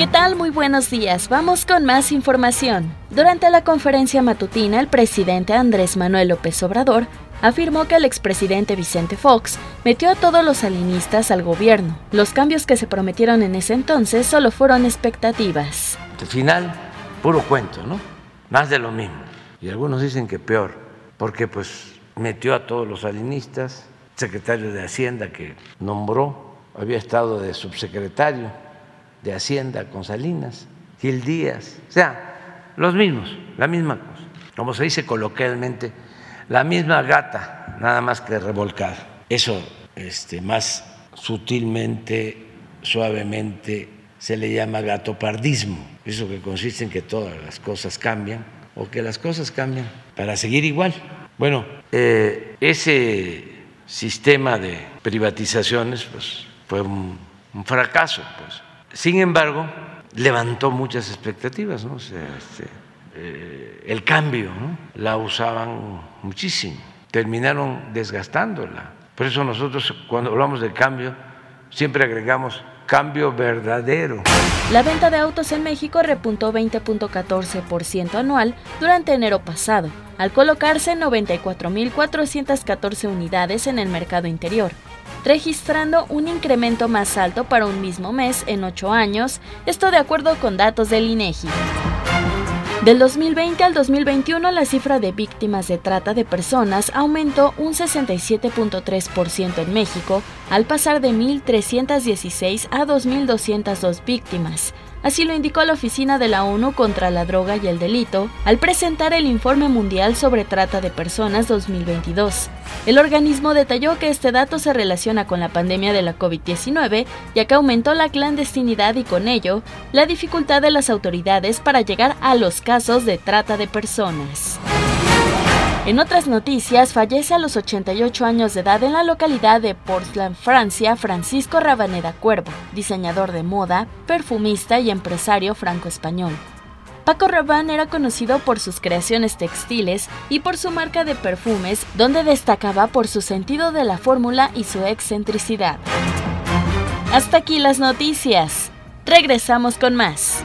¿Qué tal? Muy buenos días. Vamos con más información. Durante la conferencia matutina, el presidente Andrés Manuel López Obrador afirmó que el expresidente Vicente Fox metió a todos los salinistas al gobierno. Los cambios que se prometieron en ese entonces solo fueron expectativas. Al final, puro cuento, ¿no? Más de lo mismo. Y algunos dicen que peor, porque pues metió a todos los salinistas, secretario de Hacienda que nombró, había estado de subsecretario de Hacienda con Salinas, Gil Díaz, o sea, los mismos, la misma cosa. Como se dice coloquialmente, la misma gata, nada más que revolcada. Eso este, más sutilmente, suavemente, se le llama gatopardismo. Eso que consiste en que todas las cosas cambian o que las cosas cambian para seguir igual. Bueno, eh, ese sistema de privatizaciones pues, fue un, un fracaso. Pues sin embargo, levantó muchas expectativas, ¿no? este, eh, el cambio, la usaban muchísimo, terminaron desgastándola. Por eso nosotros cuando hablamos de cambio siempre agregamos cambio verdadero. La venta de autos en México repuntó 20.14% anual durante enero pasado, al colocarse 94.414 unidades en el mercado interior, registrando un incremento más alto para un mismo mes en ocho años, esto de acuerdo con datos del INEGI. Del 2020 al 2021, la cifra de víctimas de trata de personas aumentó un 67.3% en México, al pasar de 1.316 a 2.202 víctimas, Así lo indicó la Oficina de la ONU contra la Droga y el Delito al presentar el Informe Mundial sobre Trata de Personas 2022. El organismo detalló que este dato se relaciona con la pandemia de la COVID-19, ya que aumentó la clandestinidad y con ello la dificultad de las autoridades para llegar a los casos de trata de personas. En otras noticias, fallece a los 88 años de edad en la localidad de Portland, Francia, Francisco Rabaneda Cuervo, diseñador de moda, perfumista y empresario franco-español. Paco Rabanne era conocido por sus creaciones textiles y por su marca de perfumes, donde destacaba por su sentido de la fórmula y su excentricidad. Hasta aquí las noticias. Regresamos con más.